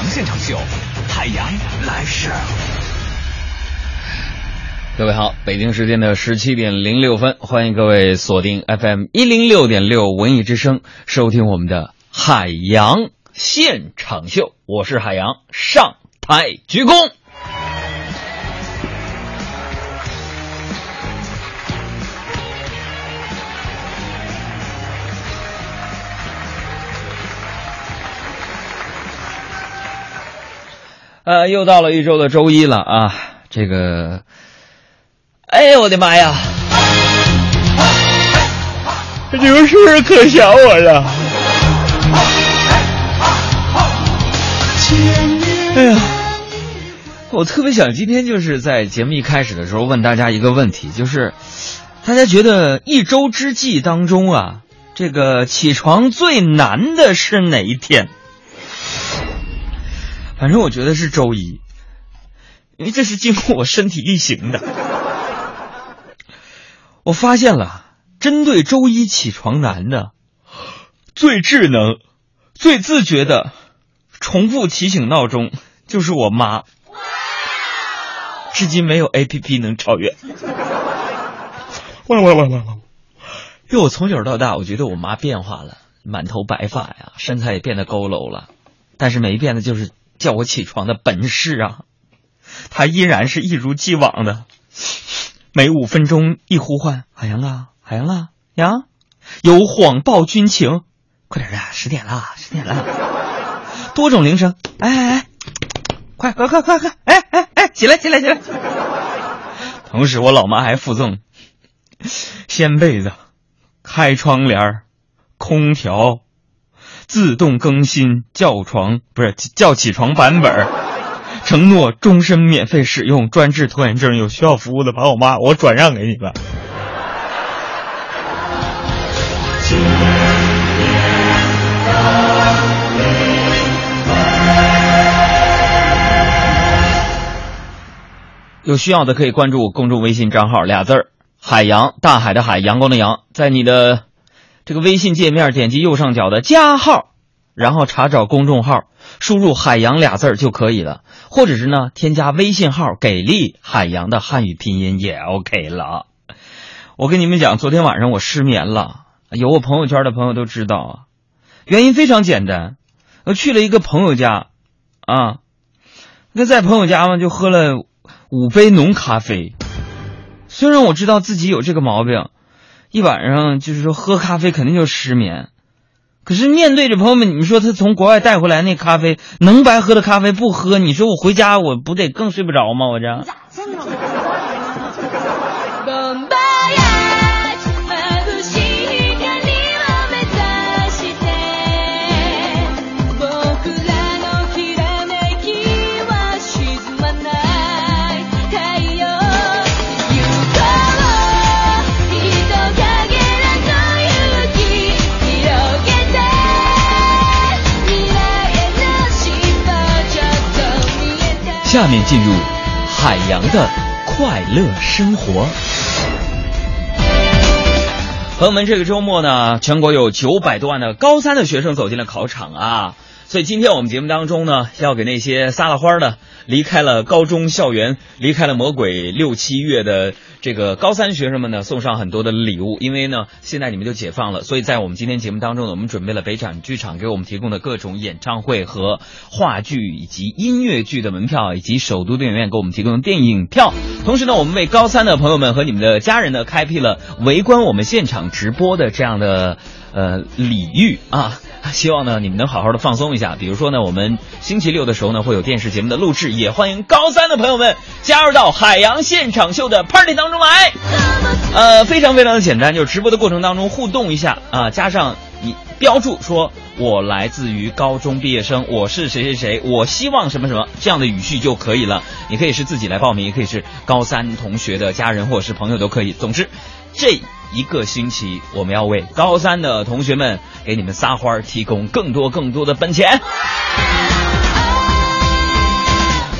洋现场秀，海洋来世各位好，北京时间的十七点零六分，欢迎各位锁定 FM 一零六点六文艺之声，收听我们的海洋现场秀。我是海洋，上台鞠躬。呃，又到了一周的周一了啊，这个，哎呀，我的妈呀！你们是不是可想我了？哎呀，我特别想今天就是在节目一开始的时候问大家一个问题，就是大家觉得一周之计当中啊，这个起床最难的是哪一天？反正我觉得是周一，因为这是经过我身体力行的。我发现了，针对周一起床难的，最智能、最自觉的重复提醒闹钟，就是我妈。至今没有 A P P 能超越。哇哇哇哇哇！因为我从小到大，我觉得我妈变化了，满头白发呀，身材也变得佝偻了，但是没变的就是。叫我起床的本事啊，他依然是一如既往的，每五分钟一呼唤，海洋啊，海洋啊，呀，有谎报军情，快点的，十点了，十点了，多种铃声，哎哎哎，快快快快快，哎哎哎，起来起来起来，同时我老妈还附赠掀被子、开窗帘、空调。自动更新叫床不是叫起床版本，承诺终身免费使用，专治拖延症，有需要服务的把我妈我转让给你们。有需要的可以关注公众微信账号俩字儿“海洋”，大海的海，阳光的阳，在你的。这个微信界面点击右上角的加号，然后查找公众号，输入“海洋”俩字儿就可以了。或者是呢，添加微信号“给力海洋”的汉语拼音也 OK 了。我跟你们讲，昨天晚上我失眠了，有我朋友圈的朋友都知道啊。原因非常简单，我去了一个朋友家，啊，那在朋友家嘛，就喝了五杯浓咖啡。虽然我知道自己有这个毛病。一晚上就是说喝咖啡肯定就失眠，可是面对着朋友们，你们说他从国外带回来那咖啡能白喝的咖啡不喝，你说我回家我不得更睡不着吗？我这。下面进入海洋的快乐生活。朋友们，这个周末呢，全国有九百多万的高三的学生走进了考场啊。所以今天我们节目当中呢，要给那些撒了欢的、离开了高中校园、离开了魔鬼六七月的这个高三学生们呢，送上很多的礼物。因为呢，现在你们就解放了，所以在我们今天节目当中呢，我们准备了北展剧场给我们提供的各种演唱会和话剧以及音乐剧的门票，以及首都电影院给我们提供的电影票。同时呢，我们为高三的朋友们和你们的家人呢，开辟了围观我们现场直播的这样的呃礼遇啊。希望呢，你们能好好的放松一下。比如说呢，我们星期六的时候呢，会有电视节目的录制，也欢迎高三的朋友们加入到海洋现场秀的 party 当中来。呃，非常非常的简单，就是直播的过程当中互动一下啊，加上你标注说我来自于高中毕业生，我是谁谁谁，我希望什么什么这样的语序就可以了。你可以是自己来报名，也可以是高三同学的家人或者是朋友都可以。总之，这。一个星期，我们要为高三的同学们给你们撒欢提供更多更多的本钱。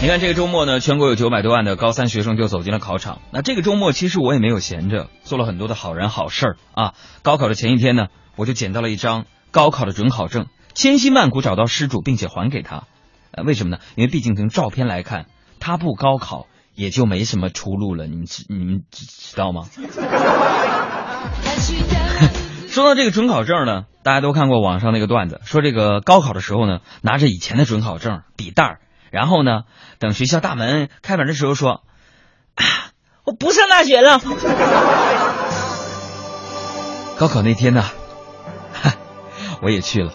你看，这个周末呢，全国有九百多万的高三学生就走进了考场。那这个周末，其实我也没有闲着，做了很多的好人好事儿啊。高考的前一天呢，我就捡到了一张高考的准考证，千辛万苦找到失主，并且还给他。呃，为什么呢？因为毕竟从照片来看，他不高考也就没什么出路了。你们知你们知知道吗？说到这个准考证呢，大家都看过网上那个段子，说这个高考的时候呢，拿着以前的准考证笔袋儿，然后呢，等学校大门开门的时候说，啊，我不上大学了。高考那天呢，哈，我也去了，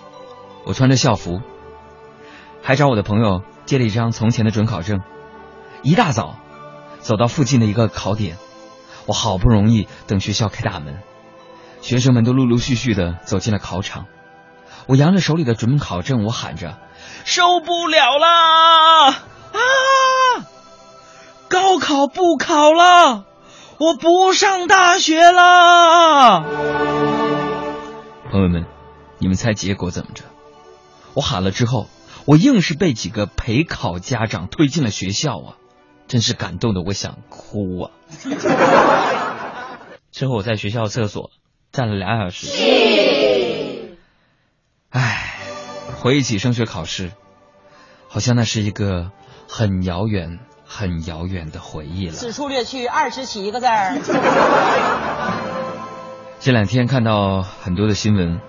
我穿着校服，还找我的朋友借了一张从前的准考证，一大早走到附近的一个考点，我好不容易等学校开大门。学生们都陆陆续续的走进了考场，我扬着手里的准考证，我喊着：“受不了啦！啊，高考不考了，我不上大学了！”朋友们，你们猜结果怎么着？我喊了之后，我硬是被几个陪考家长推进了学校啊！真是感动的我想哭啊！之后我在学校厕所。站了俩小时，唉，回忆起升学考试，好像那是一个很遥远、很遥远的回忆了。此处略去二十七个字儿。这两天看到很多的新闻，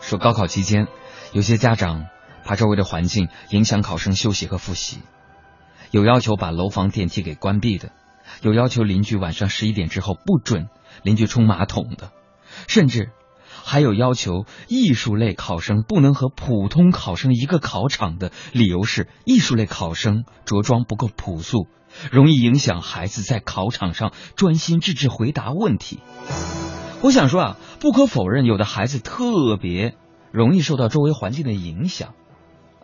说高考期间，有些家长怕周围的环境影响考生休息和复习，有要求把楼房电梯给关闭的，有要求邻居晚上十一点之后不准邻居冲马桶的。甚至还有要求艺术类考生不能和普通考生一个考场的理由是艺术类考生着装不够朴素，容易影响孩子在考场上专心致志回答问题。我想说啊，不可否认，有的孩子特别容易受到周围环境的影响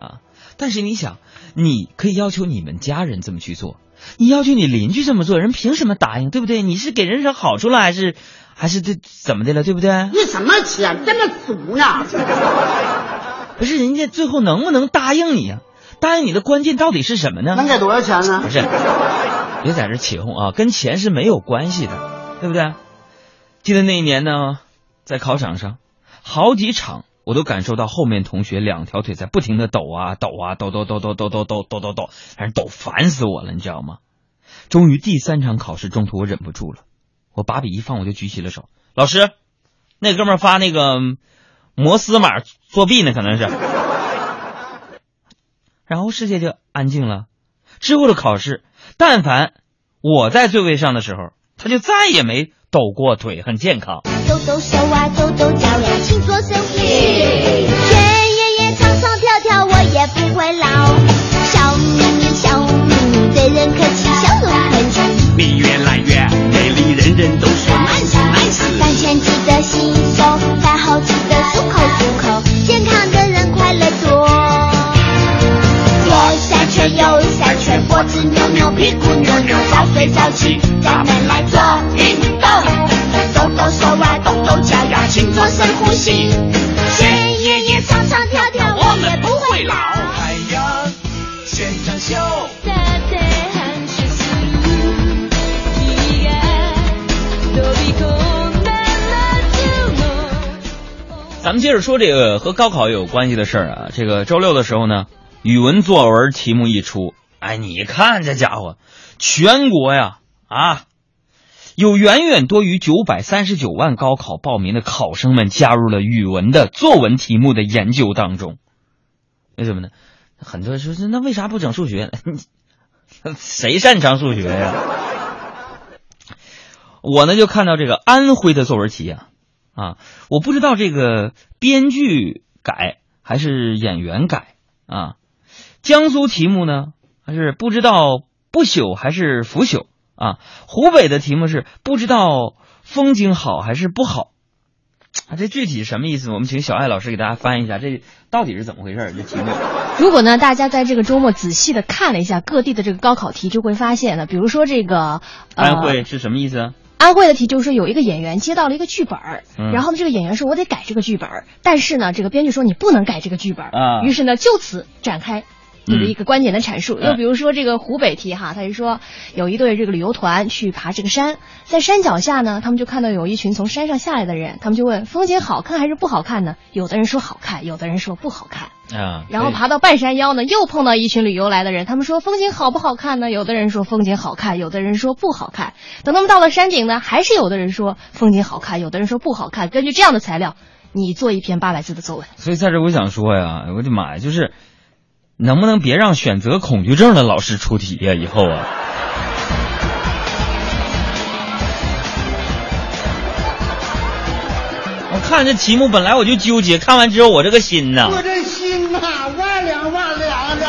啊。但是你想，你可以要求你们家人这么去做，你要求你邻居这么做，人凭什么答应？对不对？你是给人什好处了，还是？还是这怎么的了，对不对？你什么钱这么俗呢？不是人家最后能不能答应你呀？答应你的关键到底是什么呢？能给多少钱呢？不是，别在这起哄啊，跟钱是没有关系的，对不对？记得那一年呢，在考场上，好几场我都感受到后面同学两条腿在不停的抖啊抖啊抖抖抖抖抖抖抖抖抖抖，反正抖烦死我了，你知道吗？终于第三场考试中途我忍不住了。我把笔一放，我就举起了手。老师，那哥们发那个摩斯码作弊呢，可能是。然后世界就安静了。之后的考试，但凡我在座位上的时候，他就再也没抖过腿，很健康。抖抖手啊，抖抖脚呀，请做深呼吸。学爷爷唱唱跳跳，我也不会老。人人都说 nice nice，三全记得洗手，饭后记得漱口漱口，健康的人快乐多。左三圈右三圈，脖子扭扭，屁股扭扭，早睡早起，咱们来做运动。抖抖手啊，动动脚呀，请做深呼吸。咱们接着说这个和高考有关系的事儿啊。这个周六的时候呢，语文作文题目一出，哎，你看这家伙，全国呀啊，有远远多于九百三十九万高考报名的考生们加入了语文的作文题目的研究当中。为什么呢？很多人说，那为啥不整数学？谁擅长数学呀？我呢就看到这个安徽的作文题啊。啊，我不知道这个编剧改还是演员改啊？江苏题目呢，还是不知道不朽还是腐朽啊？湖北的题目是不知道风景好还是不好啊？这具体什么意思？我们请小艾老师给大家翻译一下，这到底是怎么回事？这题目。如果呢，大家在这个周末仔细的看了一下各地的这个高考题，就会发现呢，比如说这个安徽是什么意思？安徽的题就是说，有一个演员接到了一个剧本儿，然后呢，这个演员说：“我得改这个剧本儿。”但是呢，这个编剧说：“你不能改这个剧本儿。”啊，于是呢，就此展开你的一个观点的阐述。又比如说这个湖北题哈，他就说有一对这个旅游团去爬这个山，在山脚下呢，他们就看到有一群从山上下来的人，他们就问：“风景好看还是不好看呢？”有的人说好看，有的人说不好看。啊。然后爬到半山腰呢，又碰到一群旅游来的人，他们说风景好不好看呢？有的人说风景好看，有的人说不好看。等他们到了山顶呢，还是有的人说风景好看，有的人说不好看。根据这样的材料，你做一篇八百字的作文。所以在这我想说呀，我的妈呀，就是能不能别让选择恐惧症的老师出题呀？以后啊。我看这题目本来我就纠结，看完之后我这个心呐，我这心呐，万两万两的。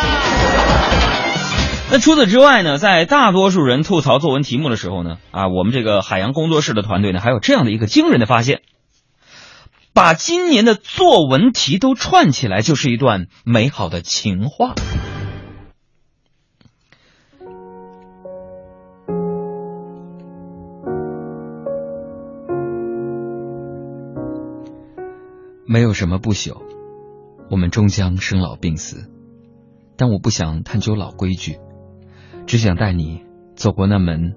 那除此之外呢，在大多数人吐槽作文题目的时候呢，啊，我们这个海洋工作室的团队呢，还有这样的一个惊人的发现：把今年的作文题都串起来，就是一段美好的情话。没有什么不朽，我们终将生老病死，但我不想探究老规矩，只想带你走过那门、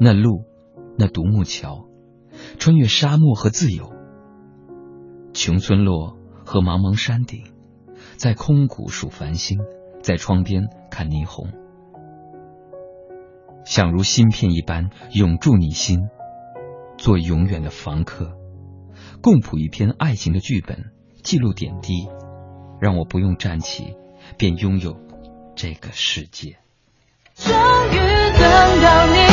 那路、那独木桥，穿越沙漠和自由，穷村落和茫茫山顶，在空谷数繁星，在窗边看霓虹，想如芯片一般永驻你心，做永远的房客。共谱一篇爱情的剧本，记录点滴，让我不用站起，便拥有这个世界。终于等到你，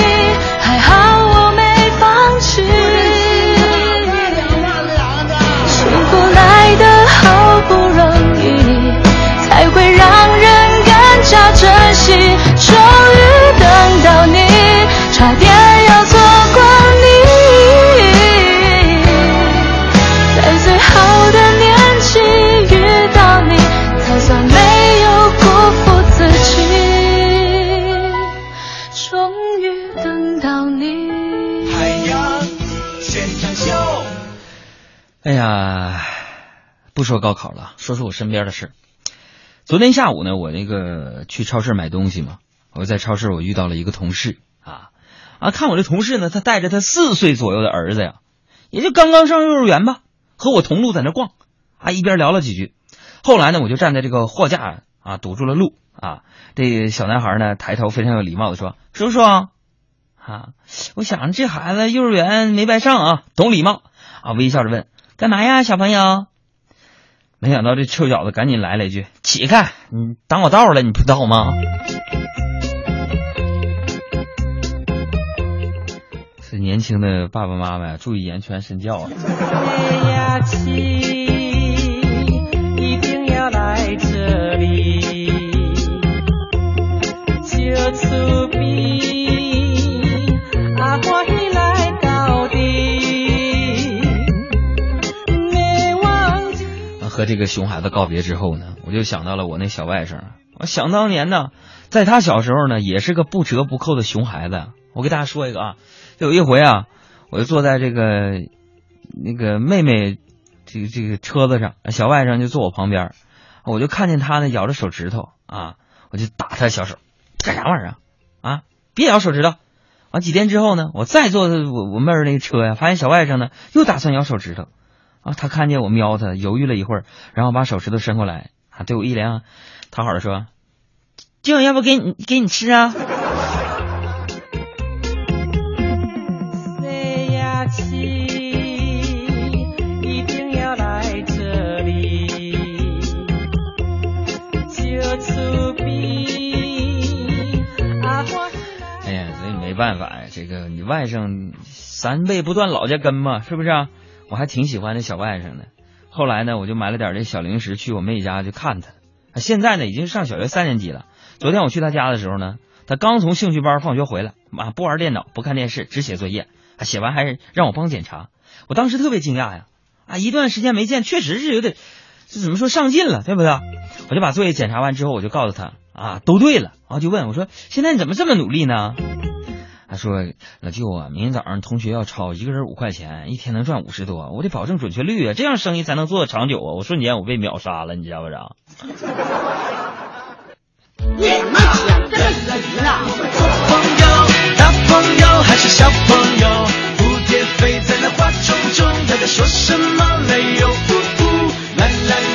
不说高考了，说说我身边的事。昨天下午呢，我那个去超市买东西嘛，我在超市我遇到了一个同事啊啊，看我这同事呢，他带着他四岁左右的儿子呀，也就刚刚上幼儿园吧。和我同路在那逛，啊，一边聊了几句，后来呢，我就站在这个货架啊堵住了路啊。这小男孩呢抬头非常有礼貌的说：“叔叔，啊，我想这孩子幼儿园没白上啊，懂礼貌啊。”微笑着问：“干嘛呀，小朋友？”没想到这臭小子赶紧来了一句：“起开，你挡我道了，你不知道吗？”是年轻的爸爸妈妈，注意言传身教啊！个熊孩子告别之后呢，我就想到了我那小外甥。我想当年呢，在他小时候呢，也是个不折不扣的熊孩子。我给大家说一个啊。有一回啊，我就坐在这个那个妹妹这个这个车子上，小外甥就坐我旁边，我就看见他呢咬着手指头啊，我就打他小手，干啥玩意儿啊？啊，别咬手指头！完几天之后呢，我再坐我我妹儿那个车呀，发现小外甥呢又打算咬手指头啊，他看见我瞄他，犹豫了一会儿，然后把手指头伸过来啊，对我一脸讨好的说：“今晚要不给你给你吃啊？”哎呀，这没办法呀，这个你外甥三辈不断老家根嘛，是不是啊？我还挺喜欢那小外甥的。后来呢，我就买了点这小零食去我妹家去看他。现在呢，已经上小学三年级了。昨天我去他家的时候呢，他刚从兴趣班放学回来，啊，不玩电脑，不看电视，只写作业。写完还让我帮检查。我当时特别惊讶呀，啊，一段时间没见，确实是有点，这怎么说上进了，对不对？我就把作业检查完之后，我就告诉他，啊，都对了。然后就问我说，现在你怎么这么努力呢？他说：“老舅啊，明天早上同学要抄，一个人五块钱，一天能赚五十多，我得保证准确率啊，这样生意才能做的长久啊！我瞬间我被秒杀了，你知道不知道？”你们天这个恶心啊！做朋友，大朋友还是小朋友？蝴蝶飞在那花丛中，他在说什么？没有。来来来，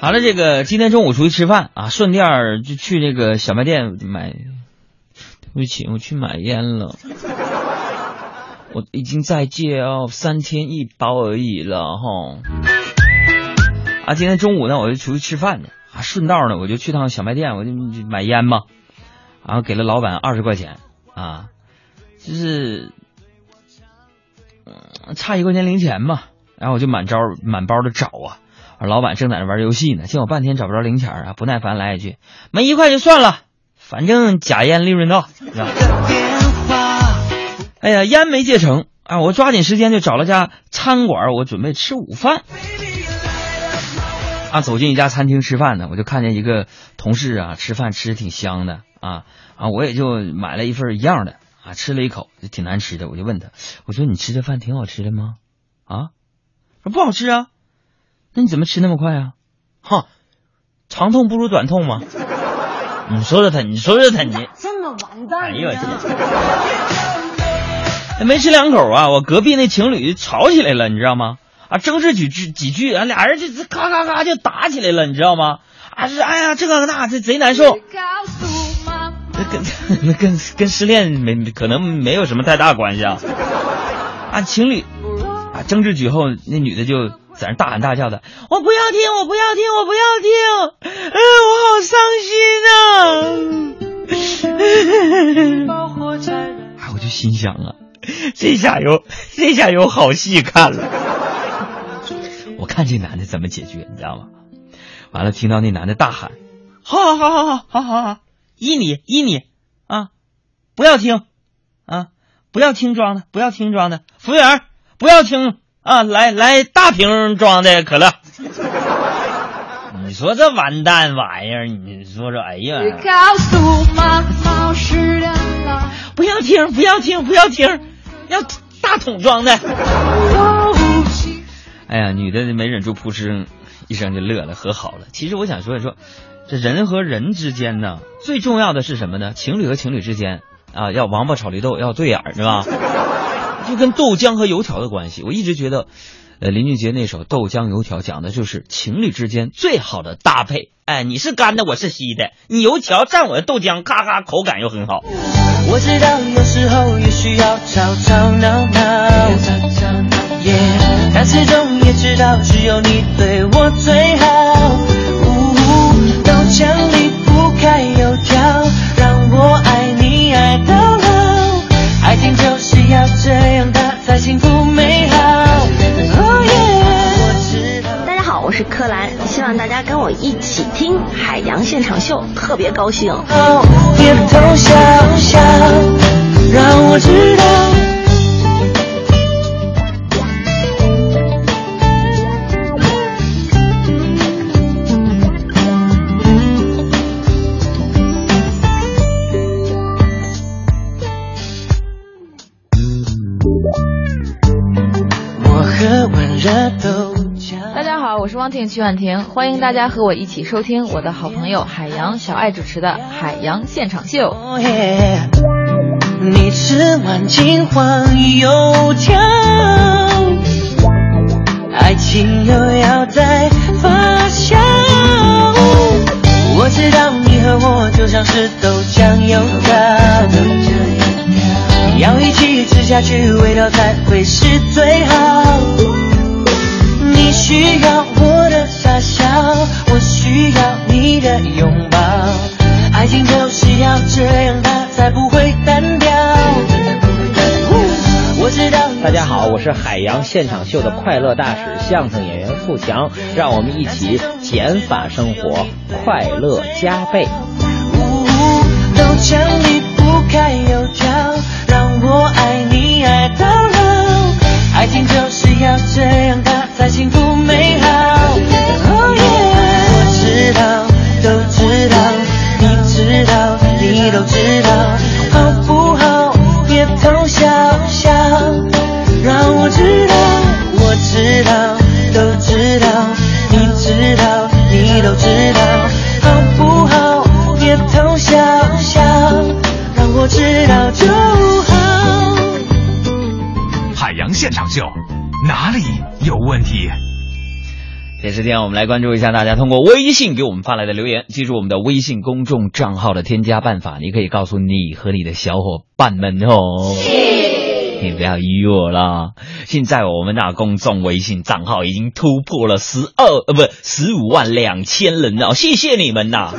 完了，这个今天中午出去吃饭啊，顺便就去那个小卖店买。对不起，我去买烟了。我已经在戒哦，三天一包而已了哈。啊，今天中午呢，我就出去吃饭啊，顺道呢，我就去趟小卖店，我就买烟嘛。然后给了老板二十块钱啊，就是嗯差一块钱零钱嘛。然后我就满招满包的找啊。而老板正在那玩游戏呢，见我半天找不着零钱啊，不耐烦来一句：“没一块就算了，反正假烟利润大。”哎呀，烟没戒成啊！我抓紧时间就找了家餐馆，我准备吃午饭。啊，走进一家餐厅吃饭呢，我就看见一个同事啊，吃饭吃的挺香的啊啊！我也就买了一份一样的啊，吃了一口就挺难吃的，我就问他，我说你吃这饭挺好吃的吗？啊，说不好吃啊。那你怎么吃那么快啊？哈，长痛不如短痛嘛。你说说他，你说说他，你这么完蛋！哎呦我天！没吃两口啊，我隔壁那情侣吵起来了，你知道吗？啊，争执几句几句，啊，俩人就咔咔咔就打起来了，你知道吗？啊，是哎呀，这个那这贼难受。那跟 那跟跟失恋没可能没有什么太大关系啊。啊，情侣啊争执几后，那女的就。在那大喊大叫的，我不要听，我不要听，我不要听，哎，我好伤心啊！哎，我就心想啊，这下有这下有好戏看了。我看这男的怎么解决，你知道吗？完了，听到那男的大喊：“好好好好好好好好，依你依你啊，不要听啊，不要听装的，不要听装的，服务员不要听。”啊，来来，大瓶装的可乐。你说这完蛋玩意儿，你说说，哎呀！不要听，不要听，不要听，要大桶装的。哎呀，女的没忍住，扑哧一声就乐了，和好了。其实我想说一说，这人和人之间呢，最重要的是什么呢？情侣和情侣之间啊，要王八炒绿豆，要对眼儿，是吧？就跟豆浆和油条的关系，我一直觉得，呃，林俊杰那首《豆浆油条》讲的就是情侣之间最好的搭配。哎，你是干的，我是稀的，你油条蘸我的豆浆，咔咔，口感又很好。我知道有时候也需要吵吵闹闹，但始终也知道只有你对我最好。豆浆离不开油条，让我爱你爱到老，爱情就。要这样幸福美好。大家好，我是柯蓝，希望大家跟我一起听海洋现场秀，特别高兴。别偷笑笑，让我知道。我是汪婷曲婉婷，欢迎大家和我一起收听我的好朋友海洋小爱主持的《海洋现场秀》。你吃完金黄油条，爱情又要再发酵。我知道你和我就像是豆浆油条，要一起吃下去，味道才会是最好。需要我的傻笑，我需要你的拥抱，爱情就是要这样，它才不会单调。我知道。大家好，我是海洋现场秀的快乐大使，相声演员富强，让我们一起减法生活，快乐加倍。豆浆离不开油条，让我爱你爱到老，爱情就是要这样，它才幸福美好。我知道，都知道，你知道，你都知道，好不好？别偷笑笑，让我知道，我知道，都知道，你知道，你都知道，好不好？别偷笑笑，让我知道就好。海洋现场秀。哪里有问题？这时间我们来关注一下大家通过微信给我们发来的留言。记住我们的微信公众账号的添加办法，你可以告诉你和你的小伙伴们哦。你不要依我了。现在我们那公众微信账号已经突破了十二呃不十五万两千人了，谢谢你们呐！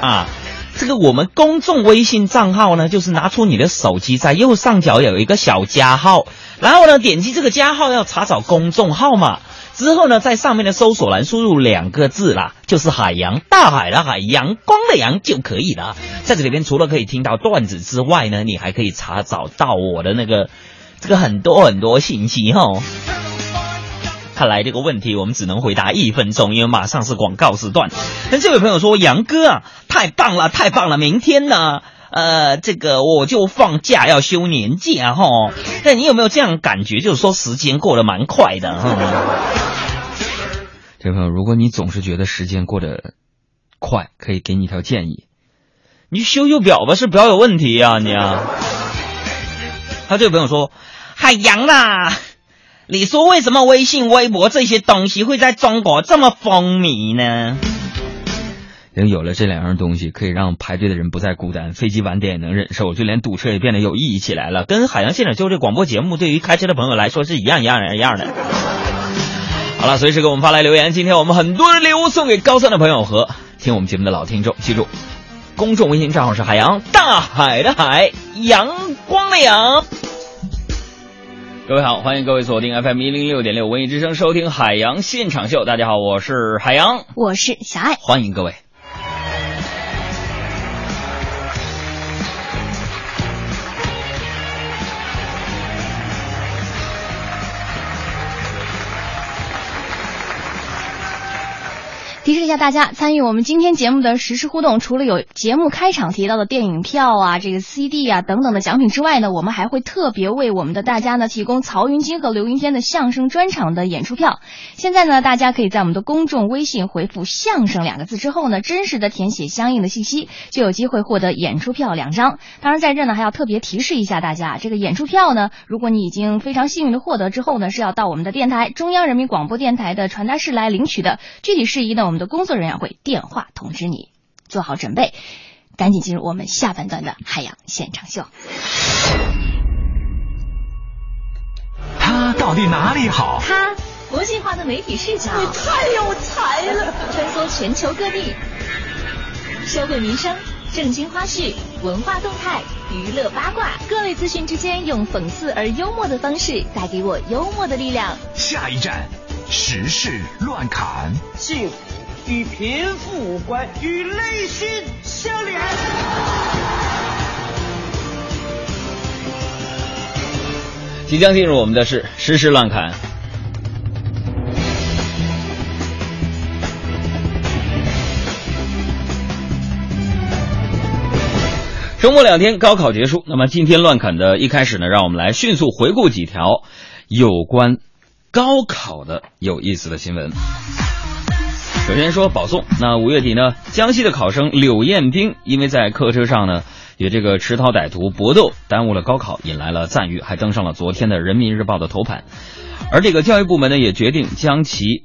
啊，这个我们公众微信账号呢，就是拿出你的手机，在右上角有一个小加号，然后呢点击这个加号要查找公众号嘛。之后呢，在上面的搜索栏输入两个字啦，就是海洋，大海的海，阳光的阳就可以了。在这里边，除了可以听到段子之外呢，你还可以查找到我的那个这个很多很多信息哈。看来这个问题我们只能回答一分钟，因为马上是广告时段。那这位朋友说：“杨哥啊，太棒了，太棒了！明天呢，呃，这个我就放假要休年假哈。那你有没有这样感觉，就是说时间过得蛮快的哈？” 这位朋友，如果你总是觉得时间过得快，可以给你一条建议，你修修表吧，是表有问题呀你啊。他这位朋友说：“海洋啦，你说为什么微信、微博这些东西会在中国这么风靡呢？”因为有了这两样东西，可以让排队的人不再孤单，飞机晚点也能忍受，就连堵车也变得有意义起来了。跟海洋现场秀这广播节目，对于开车的朋友来说是一样一样一样的。好了，随时给我们发来留言。今天我们很多的礼物送给高三的朋友和听我们节目的老听众。记住，公众微信账号是海洋大海的海，阳光的阳。各位好，欢迎各位锁定 FM 一零六点六文艺之声，收听海洋现场秀。大家好，我是海洋，我是小爱，欢迎各位。提示一下大家，参与我们今天节目的实时互动，除了有节目开场提到的电影票啊、这个 CD 啊等等的奖品之外呢，我们还会特别为我们的大家呢提供曹云金和刘云天的相声专场的演出票。现在呢，大家可以在我们的公众微信回复“相声”两个字之后呢，真实的填写相应的信息，就有机会获得演出票两张。当然，在这呢还要特别提示一下大家，这个演出票呢，如果你已经非常幸运的获得之后呢，是要到我们的电台中央人民广播电台的传达室来领取的。具体事宜呢，我们。的工作人员会电话通知你，做好准备，赶紧进入我们下半段的海洋现场秀。他到底哪里好？他国际化的媒体视角，你太有才了！穿梭全球各地，社会民生、正经花絮、文化动态、娱乐八卦，各类资讯之间，用讽刺而幽默的方式，带给我幽默的力量。下一站，时事乱侃。幸福。与贫富无关，与内心相连。即将进入我们的是实时乱侃。周末两天，高考结束。那么今天乱侃的一开始呢，让我们来迅速回顾几条有关高考的有意思的新闻。首先说保送，那五月底呢，江西的考生柳艳兵因为在客车上呢与这个持刀歹徒搏斗，耽误了高考，引来了赞誉，还登上了昨天的人民日报的头版。而这个教育部门呢也决定将其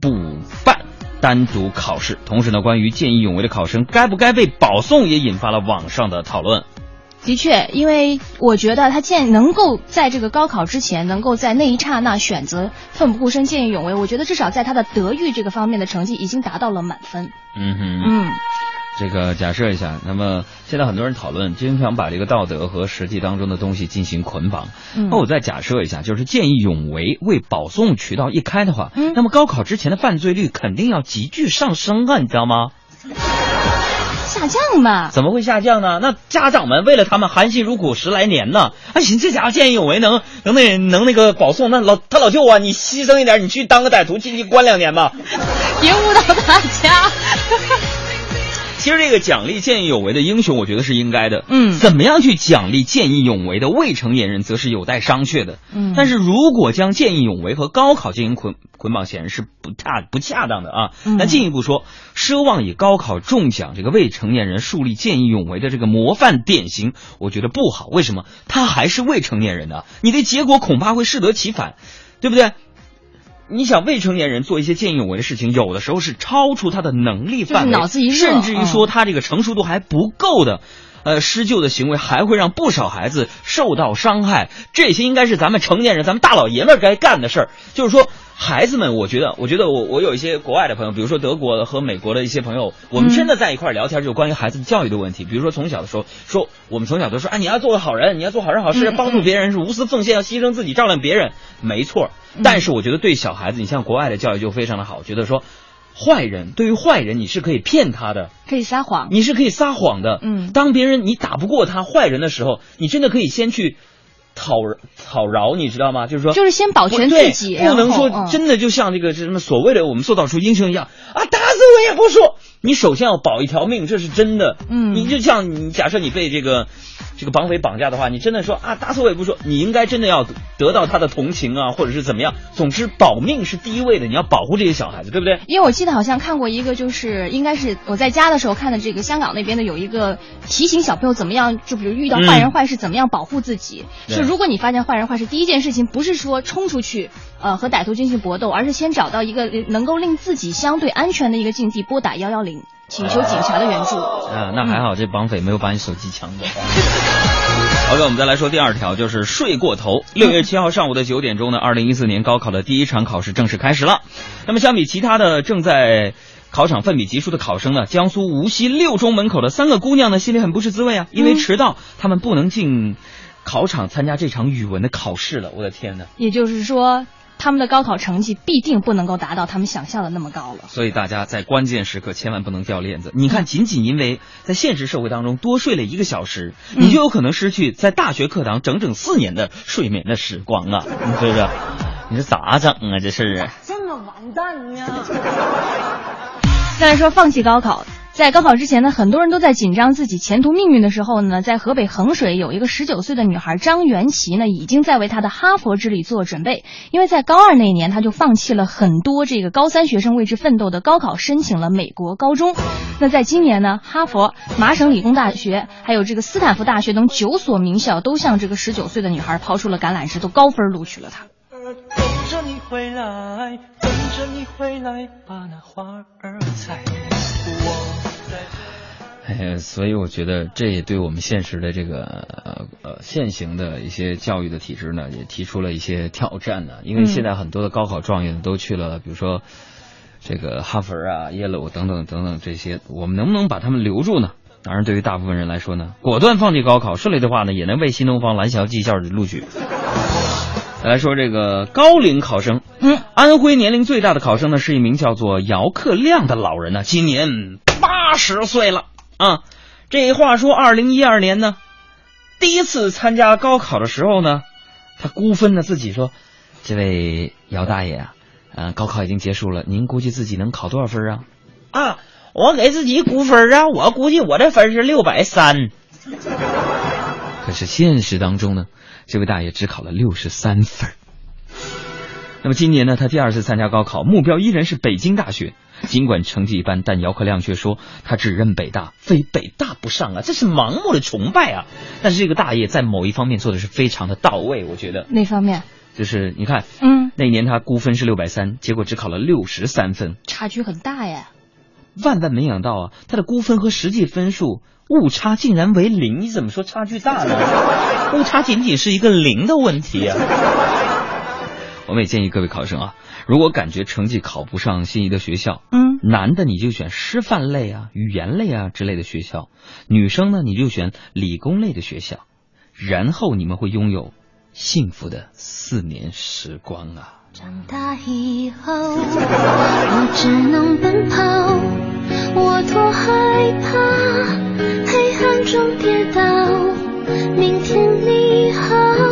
补办单独考试，同时呢，关于见义勇为的考生该不该被保送，也引发了网上的讨论。的确，因为我觉得他见能够在这个高考之前，能够在那一刹那选择奋不顾身、见义勇为，我觉得至少在他的德育这个方面的成绩已经达到了满分。嗯哼，嗯，这个假设一下，那么现在很多人讨论，经常把这个道德和实际当中的东西进行捆绑。那我再假设一下，就是见义勇为为保送渠道一开的话，那么高考之前的犯罪率肯定要急剧上升啊，你知道吗？下降嘛？怎么会下降呢？那家长们为了他们含辛茹苦十来年呢，哎，行，这家伙见义勇为，能能那能那个保送，那老他老舅啊，你牺牲一点，你去当个歹徒进去关两年吧，别误导大家。其实这个奖励见义勇为的英雄，我觉得是应该的。嗯，怎么样去奖励见义勇为的未成年人，则是有待商榷的。嗯，但是如果将见义勇为和高考进行捆捆绑，显然是不恰不恰当的啊。那进一步说，奢望以高考中奖这个未成年人树立见义勇为的这个模范典型，我觉得不好。为什么？他还是未成年人呢？你的结果恐怕会适得其反，对不对？你想未成年人做一些见义勇为的事情，有的时候是超出他的能力范围，脑子一热，甚至于说他这个成熟度还不够的，呃，施救的行为还会让不少孩子受到伤害。这些应该是咱们成年人、咱们大老爷们儿该干的事儿。就是说，孩子们，我觉得，我觉得我我有一些国外的朋友，比如说德国的和美国的一些朋友，我们真的在一块聊天，就关于孩子的教育的问题。比如说从小的时候，说我们从小都说，啊，你要做个好人，你要做好人好事，帮助别人是无私奉献，要牺牲自己照亮别人，没错。但是我觉得对小孩子，你像国外的教育就非常的好，觉得说，坏人对于坏人你是可以骗他的，可以撒谎，你是可以撒谎的。嗯，当别人你打不过他坏人的时候，你真的可以先去讨讨饶，你知道吗？就是说，就是先保全自己，不能说真的就像这个什么所谓的我们塑造出英雄一样啊，打死我也不说。你首先要保一条命，这是真的。嗯，你就像你假设你被这个这个绑匪绑架的话，你真的说啊，打死我也不说。你应该真的要得到他的同情啊，或者是怎么样。总之，保命是第一位的，你要保护这些小孩子，对不对？因为我记得好像看过一个，就是应该是我在家的时候看的这个香港那边的有一个提醒小朋友怎么样，就比如遇到坏人坏事怎么样保护自己。是如果你发现坏人坏事，第一件事情不是说冲出去呃和歹徒进行搏斗，而是先找到一个能够令自己相对安全的一个境地，拨打幺幺零。请求警察的援助啊，那还好，这绑匪没有把你手机抢走。OK，我们再来说第二条，就是睡过头。六月七号上午的九点钟呢，二零一四年高考的第一场考试正式开始了。那么相比其他的正在考场奋笔疾书的考生呢，江苏无锡六中门口的三个姑娘呢，心里很不是滋味啊，因为迟到，他们不能进考场参加这场语文的考试了。我的天哪！也就是说。他们的高考成绩必定不能够达到他们想象的那么高了，所以大家在关键时刻千万不能掉链子。你看，仅仅因为在现实社会当中多睡了一个小时，你就有可能失去在大学课堂整整四年的睡眠的时光啊！你说说，你说咋整啊？这事儿啊这么完蛋呢！再来说放弃高考。在高考之前呢，很多人都在紧张自己前途命运的时候呢，在河北衡水有一个十九岁的女孩张元琪呢，已经在为她的哈佛之旅做准备。因为在高二那一年，她就放弃了很多这个高三学生为之奋斗的高考，申请了美国高中。那在今年呢，哈佛、麻省理工大学还有这个斯坦福大学等九所名校都向这个十九岁的女孩抛出了橄榄枝，都高分录取了她。等着你回来，等着你回来，把那花儿采。哎，所以我觉得这也对我们现实的这个呃呃现行的一些教育的体制呢，也提出了一些挑战呢。因为现在很多的高考状元都去了，比如说这个哈佛啊、耶鲁等等等等这些，我们能不能把他们留住呢？当然，对于大部分人来说呢，果断放弃高考，顺利的话呢，也能为新东方蓝翔技校的录取。来说这个高龄考生，嗯，安徽年龄最大的考生呢，是一名叫做姚克亮的老人呢，今年八十岁了啊。这话说，二零一二年呢，第一次参加高考的时候呢，他估分呢自己说：“这位姚大爷啊，嗯，高考已经结束了，您估计自己能考多少分啊？”啊，我给自己估分啊，我估计我这分是六百三。可是现实当中呢？这位大爷只考了六十三分。那么今年呢，他第二次参加高考，目标依然是北京大学。尽管成绩一般，但姚克亮却说他只认北大，非北大不上啊！这是盲目的崇拜啊！但是这个大爷在某一方面做的是非常的到位，我觉得。哪方面？就是你看，嗯，那年他估分是六百三，结果只考了六十三分，差距很大呀。万万没想到啊，他的估分和实际分数。误差竟然为零，你怎么说差距大呢？误差仅仅是一个零的问题啊！我们也建议各位考生啊，如果感觉成绩考不上心仪的学校，嗯，男的你就选师范类啊、语言类啊之类的学校，女生呢你就选理工类的学校，然后你们会拥有幸福的四年时光啊！长大以后，我只能奔跑，我多害怕黑。暗中跌倒，明天你好，含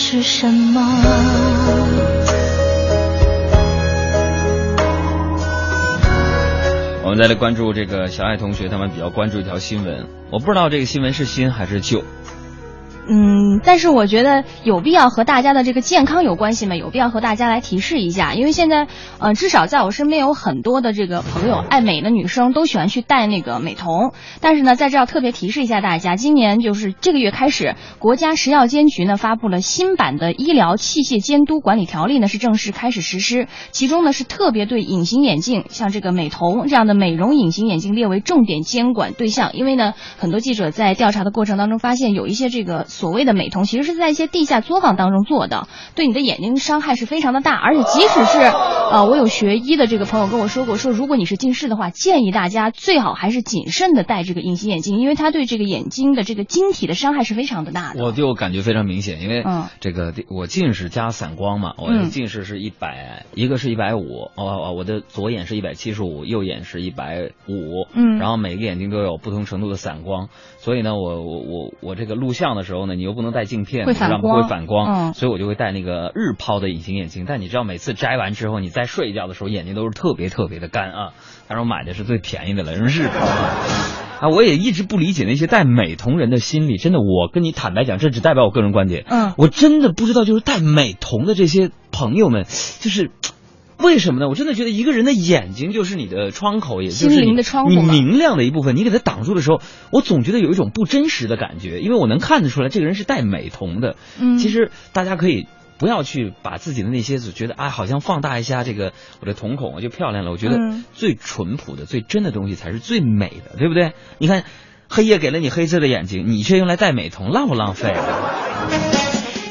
是什么？我们再来关注这个小爱同学他们比较关注一条新闻。我不知道这个新闻是新还是旧。嗯，但是我觉得有必要和大家的这个健康有关系吗？有必要和大家来提示一下，因为现在，呃，至少在我身边有很多的这个朋友，爱美的女生都喜欢去戴那个美瞳。但是呢，在这要特别提示一下大家，今年就是这个月开始，国家食药监局呢发布了新版的医疗器械监督管理条例呢，是正式开始实施。其中呢是特别对隐形眼镜，像这个美瞳这样的美容隐形眼镜列为重点监管对象。因为呢，很多记者在调查的过程当中发现，有一些这个。所谓的美瞳其实是在一些地下作坊当中做的，对你的眼睛伤害是非常的大。而且即使是，呃，我有学医的这个朋友跟我说过，说如果你是近视的话，建议大家最好还是谨慎的戴这个隐形眼镜，因为它对这个眼睛的这个晶体的伤害是非常的大的。我就感觉非常明显，因为这个我近视加散光嘛，我的近视是一百，一个是一百五，哦，我的左眼是一百七十五，右眼是一百五，嗯，然后每个眼睛都有不同程度的散光，所以呢，我我我我这个录像的时候。你又不能戴镜片，会反光，会反光，所以我就会戴那个日抛的隐形眼镜。但你知道，每次摘完之后，你再睡觉的时候，眼睛都是特别特别的干啊。但是我买的是最便宜的了，日抛啊。我也一直不理解那些戴美瞳人的心理，真的，我跟你坦白讲，这只代表我个人观点。嗯，我真的不知道，就是戴美瞳的这些朋友们，就是。为什么呢？我真的觉得一个人的眼睛就是你的窗口，也就是你你明亮的一部分。你给他挡住的时候，我总觉得有一种不真实的感觉，因为我能看得出来这个人是戴美瞳的。嗯，其实大家可以不要去把自己的那些觉得啊，好像放大一下这个我的瞳孔就漂亮了。我觉得最淳朴的、最真的东西才是最美的，对不对？你看，黑夜给了你黑色的眼睛，你却用来戴美瞳，浪不浪费？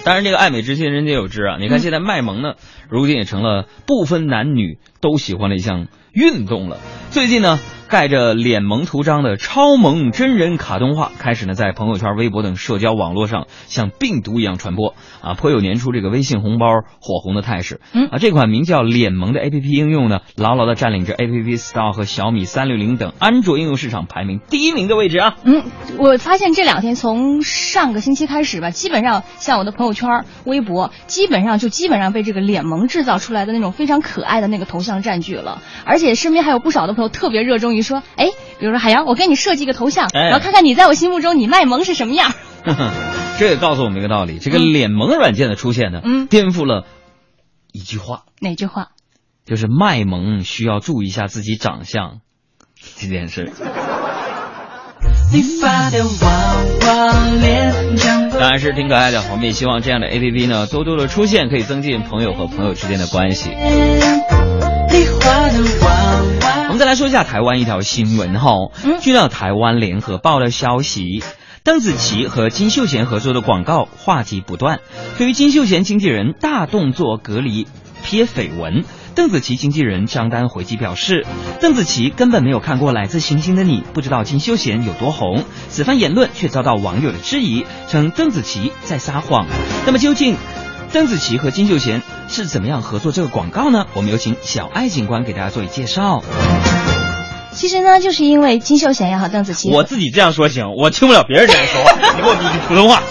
当然，这个爱美之心，人皆有之啊！你看，现在卖萌呢，如今也成了不分男女都喜欢的一项运动了。最近呢。盖着脸萌图章的超萌真人卡通画开始呢，在朋友圈、微博等社交网络上像病毒一样传播啊，颇有年初这个微信红包火红的态势。嗯啊，这款名叫脸萌的 APP 应用呢，牢牢的占领着 APP Store 和小米三六零等安卓应用市场排名第一名的位置啊。嗯，我发现这两天从上个星期开始吧，基本上像我的朋友圈、微博，基本上就基本上被这个脸萌制造出来的那种非常可爱的那个头像占据了，而且身边还有不少的朋友特别热衷于。说，哎，比如说海洋，我给你设计个头像，然后看看你在我心目中你卖萌是什么样。这也告诉我们一个道理：这个脸萌软件的出现呢，嗯，颠覆了一句话。哪句话？就是卖萌需要注意一下自己长相这件事。当然是挺可爱的，我们也希望这样的 A P P 呢多多的出现，可以增进朋友和朋友之间的关系。来说一下台湾一条新闻哈。据到台湾联合报的消息，邓紫棋和金秀贤合作的广告话题不断。对于金秀贤经纪人大动作隔离撇绯闻，邓紫棋经纪人张丹回击表示，邓紫棋根本没有看过《来自星星的你》，不知道金秀贤有多红。此番言论却遭到网友的质疑，称邓紫棋在撒谎。那么究竟？邓紫棋和金秀贤是怎么样合作这个广告呢？我们有请小爱警官给大家做一介绍。其实呢，就是因为金秀贤也好，邓紫棋，我自己这样说行，我听不了别人这样说话，你给我一句普通话。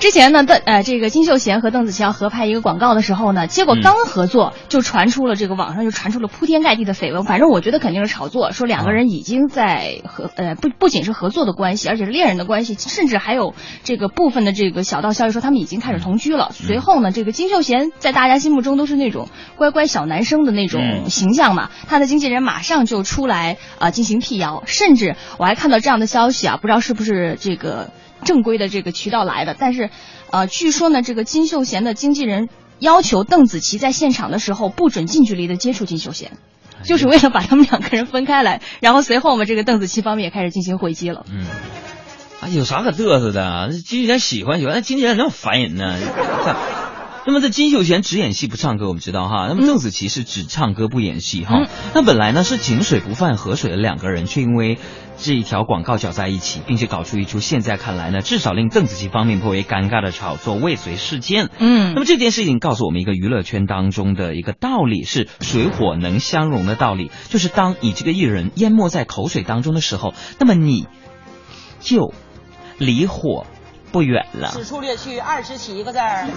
之前呢，邓呃，这个金秀贤和邓紫棋要合拍一个广告的时候呢，结果刚合作就传出了这个网上就传出了铺天盖地的绯闻。反正我觉得肯定是炒作，说两个人已经在合呃不不仅是合作的关系，而且是恋人的关系，甚至还有这个部分的这个小道消息说他们已经开始同居了。随后呢，这个金秀贤在大家心目中都是那种乖乖小男生的那种形象嘛，他的经纪人马上就出来啊进行辟谣，甚至我还看到这样的消息啊，不知道是不是这个。正规的这个渠道来的，但是，呃，据说呢，这个金秀贤的经纪人要求邓紫棋在现场的时候不准近距离的接触金秀贤，就是为了把他们两个人分开来。然后随后嘛，这个邓紫棋方面也开始进行回击了。嗯，啊，有啥可嘚瑟的？金秀贤喜欢喜欢，那经纪人那么烦人呢？那么这金秀贤只演戏不唱歌，我们知道哈。那么邓紫棋是只唱歌不演戏哈。那本来呢是井水不犯河水的两个人，却因为这一条广告搅在一起，并且搞出一出现在看来呢至少令邓紫棋方面颇为尴尬的炒作未遂事件。嗯。那么这件事情告诉我们一个娱乐圈当中的一个道理，是水火能相融的道理，就是当你这个艺人淹没在口水当中的时候，那么你就离火。不远了，此处略去二十七个字儿。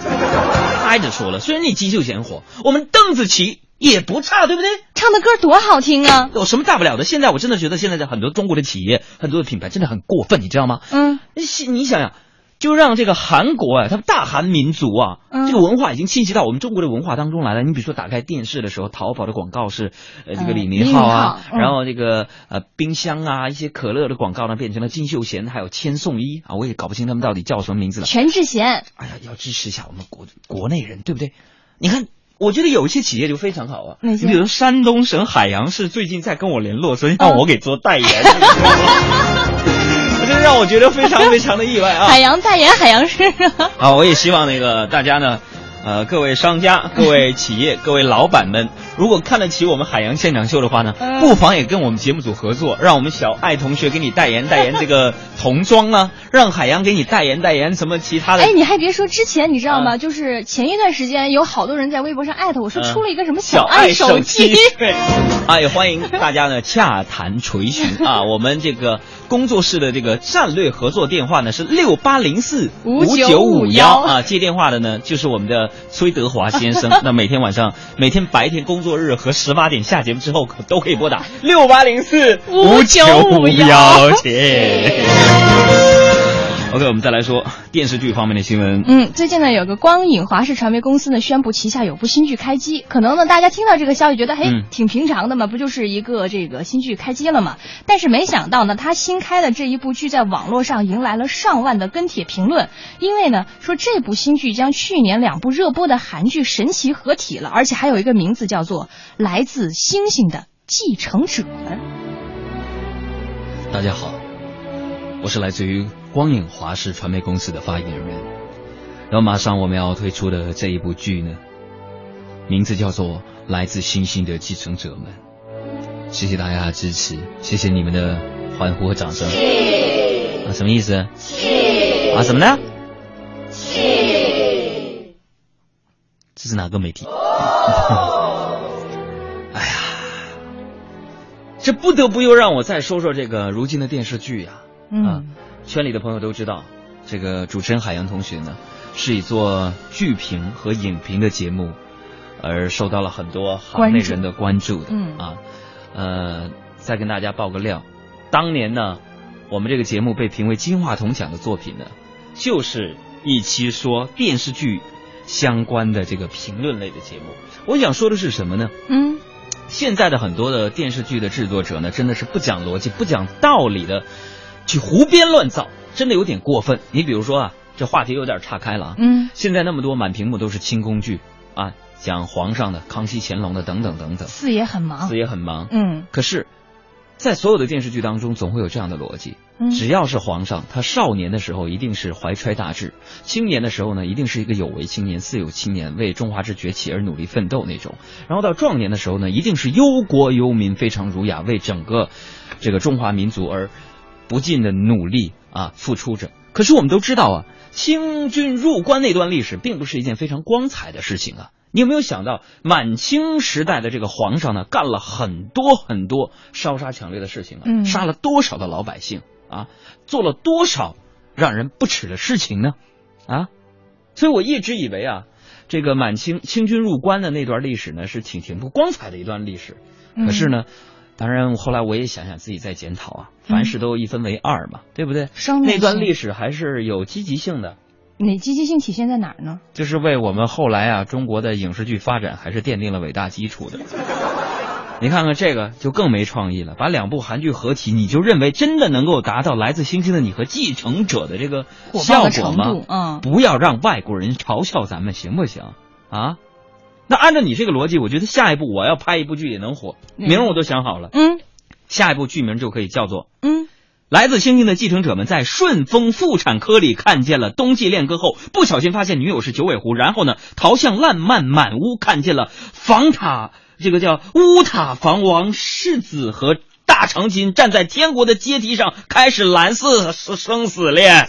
挨着说了，虽然你金秀贤火，我们邓紫棋也不差，对不对？唱的歌多好听啊！有什么大不了的？现在我真的觉得现在的很多中国的企业、很多的品牌真的很过分，你知道吗？嗯，你你想想。就让这个韩国啊，他们大韩民族啊，这个文化已经侵袭到我们中国的文化当中来了。你比如说，打开电视的时候，淘宝的广告是呃这个李明浩啊，然后这个呃冰箱啊，一些可乐的广告呢变成了金秀贤，还有千颂伊啊，我也搞不清他们到底叫什么名字了。全智贤，哎呀，要支持一下我们国国内人，对不对？你看，我觉得有一些企业就非常好啊，你比如山东省海阳市最近在跟我联络，所以让我给做代言。这让我觉得非常 非常的意外啊！海洋代言海洋市啊！我也希望那个大家呢。呃，各位商家、各位 企业、各位老板们，如果看得起我们海洋现场秀的话呢，不妨也跟我们节目组合作，让我们小爱同学给你代言代言这个 童装啊，让海洋给你代言代言什么其他的。哎，你还别说，之前你知道吗？就是前一段时间有好多人在微博上艾特我说出了一个什么小爱手机。对，啊，也欢迎大家呢洽谈垂询啊。我们这个工作室的这个战略合作电话呢是六八零四五九五幺啊，接电话的呢就是我们的。崔德华先生，那每天晚上、每天白天工作日和十八点下节目之后，都可以拨打六八零四五九五幺。OK，我们再来说电视剧方面的新闻。嗯，最近呢，有个光影华视传媒公司呢宣布旗下有部新剧开机。可能呢，大家听到这个消息觉得，嘿，挺平常的嘛，不就是一个这个新剧开机了嘛？但是没想到呢，他新开的这一部剧在网络上迎来了上万的跟帖评论，因为呢，说这部新剧将去年两部热播的韩剧神奇合体了，而且还有一个名字叫做《来自星星的继承者们》。大家好，我是来自于。光影华视传媒公司的发言人，然后马上我们要推出的这一部剧呢，名字叫做《来自星星的继承者们》。谢谢大家的支持，谢谢你们的欢呼和掌声。啊，什么意思？啊，什么呢？这是哪个媒体？哎呀，这不得不又让我再说说这个如今的电视剧呀。嗯。圈里的朋友都知道，这个主持人海洋同学呢，是以做剧评和影评的节目，而受到了很多行内人的关注的。嗯啊，呃，再跟大家爆个料，当年呢，我们这个节目被评为金话筒奖的作品呢，就是一期说电视剧相关的这个评论类的节目。我想说的是什么呢？嗯，现在的很多的电视剧的制作者呢，真的是不讲逻辑、不讲道理的。去胡编乱造，真的有点过分。你比如说啊，这话题有点岔开了啊。嗯。现在那么多满屏幕都是清宫剧啊，讲皇上的、康熙、乾隆的等等等等。四爷很忙。四爷很忙。嗯。可是，在所有的电视剧当中，总会有这样的逻辑：只要是皇上，他少年的时候一定是怀揣大志，青年的时候呢，一定是一个有为青年、似有青年，为中华之崛起而努力奋斗那种；然后到壮年的时候呢，一定是忧国忧民，非常儒雅，为整个这个中华民族而。不尽的努力啊，付出着。可是我们都知道啊，清军入关那段历史并不是一件非常光彩的事情啊。你有没有想到，满清时代的这个皇上呢，干了很多很多烧杀抢掠的事情啊，杀了多少的老百姓啊，做了多少让人不齿的事情呢？啊，所以我一直以为啊，这个满清清军入关的那段历史呢，是挺挺不光彩的一段历史。可是呢。当然，后来我也想想自己在检讨啊，凡事都一分为二嘛，对不对？那段历史还是有积极性的。哪积极性体现在哪儿呢？就是为我们后来啊中国的影视剧发展还是奠定了伟大基础的。你看看这个就更没创意了，把两部韩剧合体，你就认为真的能够达到《来自星星的你》和《继承者》的这个效果吗？嗯，不要让外国人嘲笑咱们，行不行？啊？那按照你这个逻辑，我觉得下一步我要拍一部剧也能火，名儿我都想好了。嗯，下一部剧名就可以叫做“嗯，来自星星的继承者们在顺丰妇产科里看见了冬季恋歌后，不小心发现女友是九尾狐，然后呢逃向烂漫满屋，看见了房塔这个叫乌塔房王世子和大长今站在天国的阶梯上，开始蓝色生死恋。”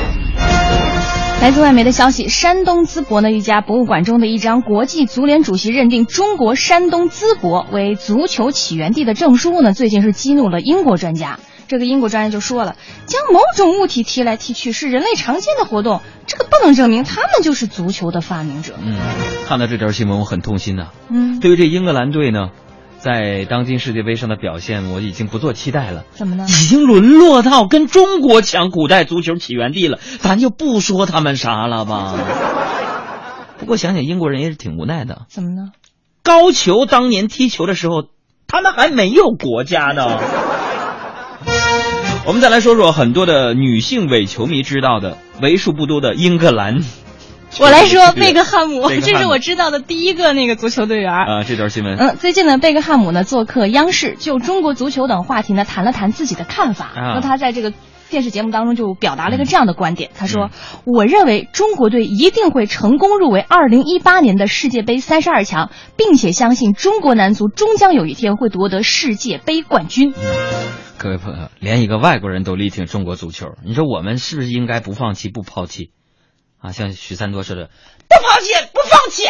来自外媒的消息，山东淄博呢一家博物馆中的一张国际足联主席认定中国山东淄博为足球起源地的证书呢，最近是激怒了英国专家。这个英国专家就说了，将某种物体踢来踢去是人类常见的活动，这个不能证明他们就是足球的发明者。嗯，看到这条新闻我很痛心呐。嗯，对于这英格兰队呢。在当今世界杯上的表现，我已经不做期待了。怎么呢？已经沦落到跟中国抢古代足球起源地了，咱就不说他们啥了吧。不过想想英国人也是挺无奈的。怎么呢？高球当年踢球的时候，他们还没有国家呢。我们再来说说很多的女性伪球迷知道的为数不多的英格兰。我来说贝克汉姆，这是我知道的第一个那个足球队员啊。这条新闻，嗯，最近呢，贝克汉姆呢做客央视，就中国足球等话题呢谈了谈自己的看法。那他在这个电视节目当中就表达了一个这样的观点，他说：“我认为中国队一定会成功入围二零一八年的世界杯三十二强，并且相信中国男足终将有一天会夺得世界杯冠军。”各位朋友，连一个外国人都力挺中国足球，你说我们是不是应该不放弃、不抛弃？啊，像许三多似的，不放弃，不放弃，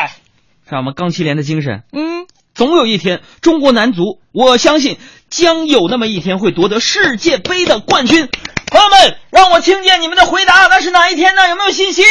看我们钢七连的精神。嗯，总有一天，中国男足，我相信将有那么一天会夺得世界杯的冠军。朋友们，让我听见你们的回答，那是哪一天呢？有没有信心？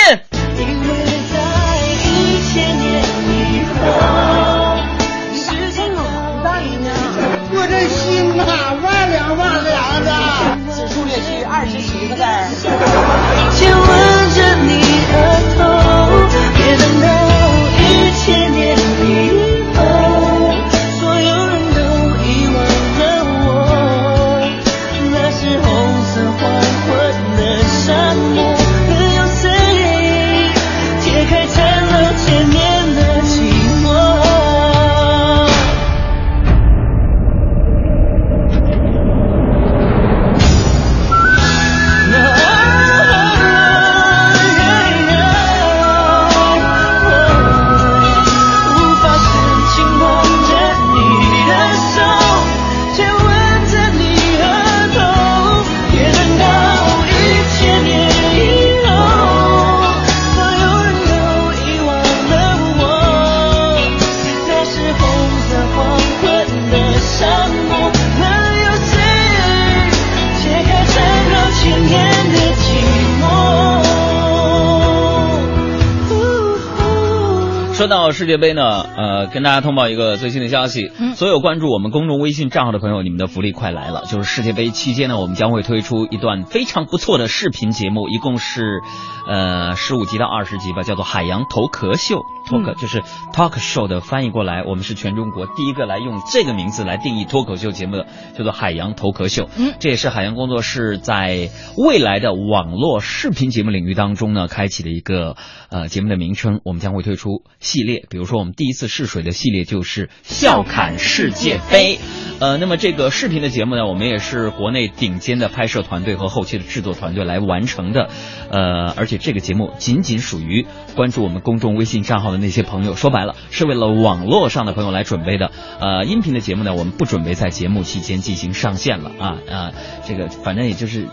世界杯呢，跟大家通报一个最新的消息。嗯，所有关注我们公众微信账号的朋友，你们的福利快来了！就是世界杯期间呢，我们将会推出一段非常不错的视频节目，一共是，呃，十五集到二十集吧，叫做《海洋头壳秀》。脱口就是 talk show 的翻译过来，我们是全中国第一个来用这个名字来定义脱口秀节目的，叫做《海洋头壳秀》。嗯，这也是海洋工作室在未来的网络视频节目领域当中呢，开启的一个呃节目的名称。我们将会推出系列，比如说我们第一次试水的系列就是笑侃世界杯。呃，那么这个视频的节目呢，我们也是国内顶尖的拍摄团队和后期的制作团队来完成的。呃，而且这个节目仅仅属于关注我们公众微信账号的那些朋友，说白了是为了网络上的朋友来准备的。呃，音频的节目呢，我们不准备在节目期间进行上线了啊啊，这个反正也就是，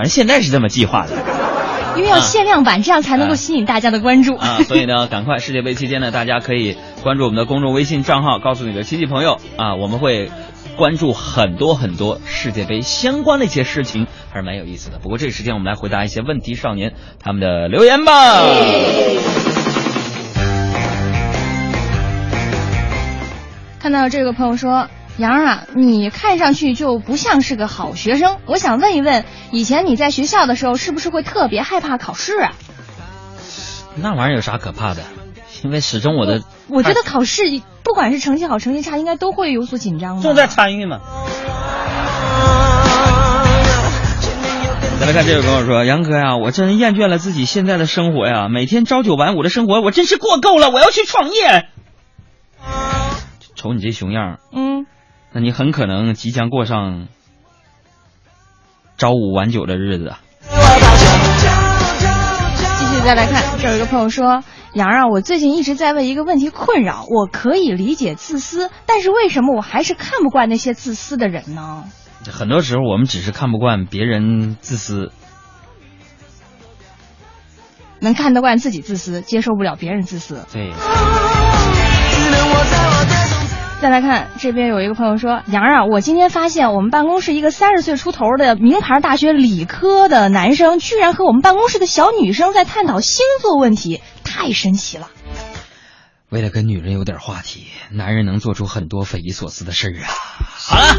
反正现在是这么计划的。因为要限量版，这样才能够吸引大家的关注啊。所以呢，赶快世界杯期间呢，大家可以关注我们的公众微信账号，告诉你的亲戚朋友啊，我们会。关注很多很多世界杯相关的一些事情，还是蛮有意思的。不过这个时间我们来回答一些问题少年他们的留言吧。看到这个朋友说：“杨啊，你看上去就不像是个好学生。我想问一问，以前你在学校的时候，是不是会特别害怕考试啊？”那玩意儿有啥可怕的？因为始终我的，我觉得考试不管是成绩好成绩差，应该都会有所紧张。重在参与嘛。再来看这位朋友说：“杨哥呀，我真厌倦了自己现在的生活呀，每天朝九晚五的生活，我真是过够了，我要去创业。”瞅你这熊样嗯，那你很可能即将过上朝五晚九的日子。继续再来看，这有一个朋友说。杨啊，我最近一直在为一个问题困扰。我可以理解自私，但是为什么我还是看不惯那些自私的人呢？很多时候我们只是看不惯别人自私，能看得惯自己自私，接受不了别人自私。对。再来看这边有一个朋友说：“杨啊，我今天发现我们办公室一个三十岁出头的名牌大学理科的男生，居然和我们办公室的小女生在探讨星座问题，太神奇了。”为了跟女人有点话题，男人能做出很多匪夷所思的事儿啊！好了，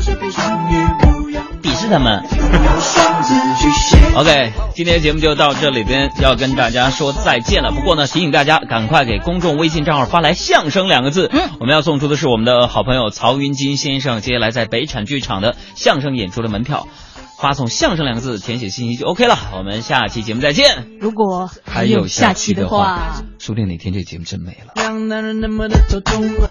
鄙视他们。OK，今天节目就到这里边，要跟大家说再见了。不过呢，提醒大家赶快给公众微信账号发来“相声”两个字。嗯，我们要送出的是我们的好朋友曹云金先生接下来在北产剧场的相声演出的门票。发送“相声”两个字，填写信息就 OK 了。我们下期节目再见。如果还有下期的话，说不定哪天这节目真没了。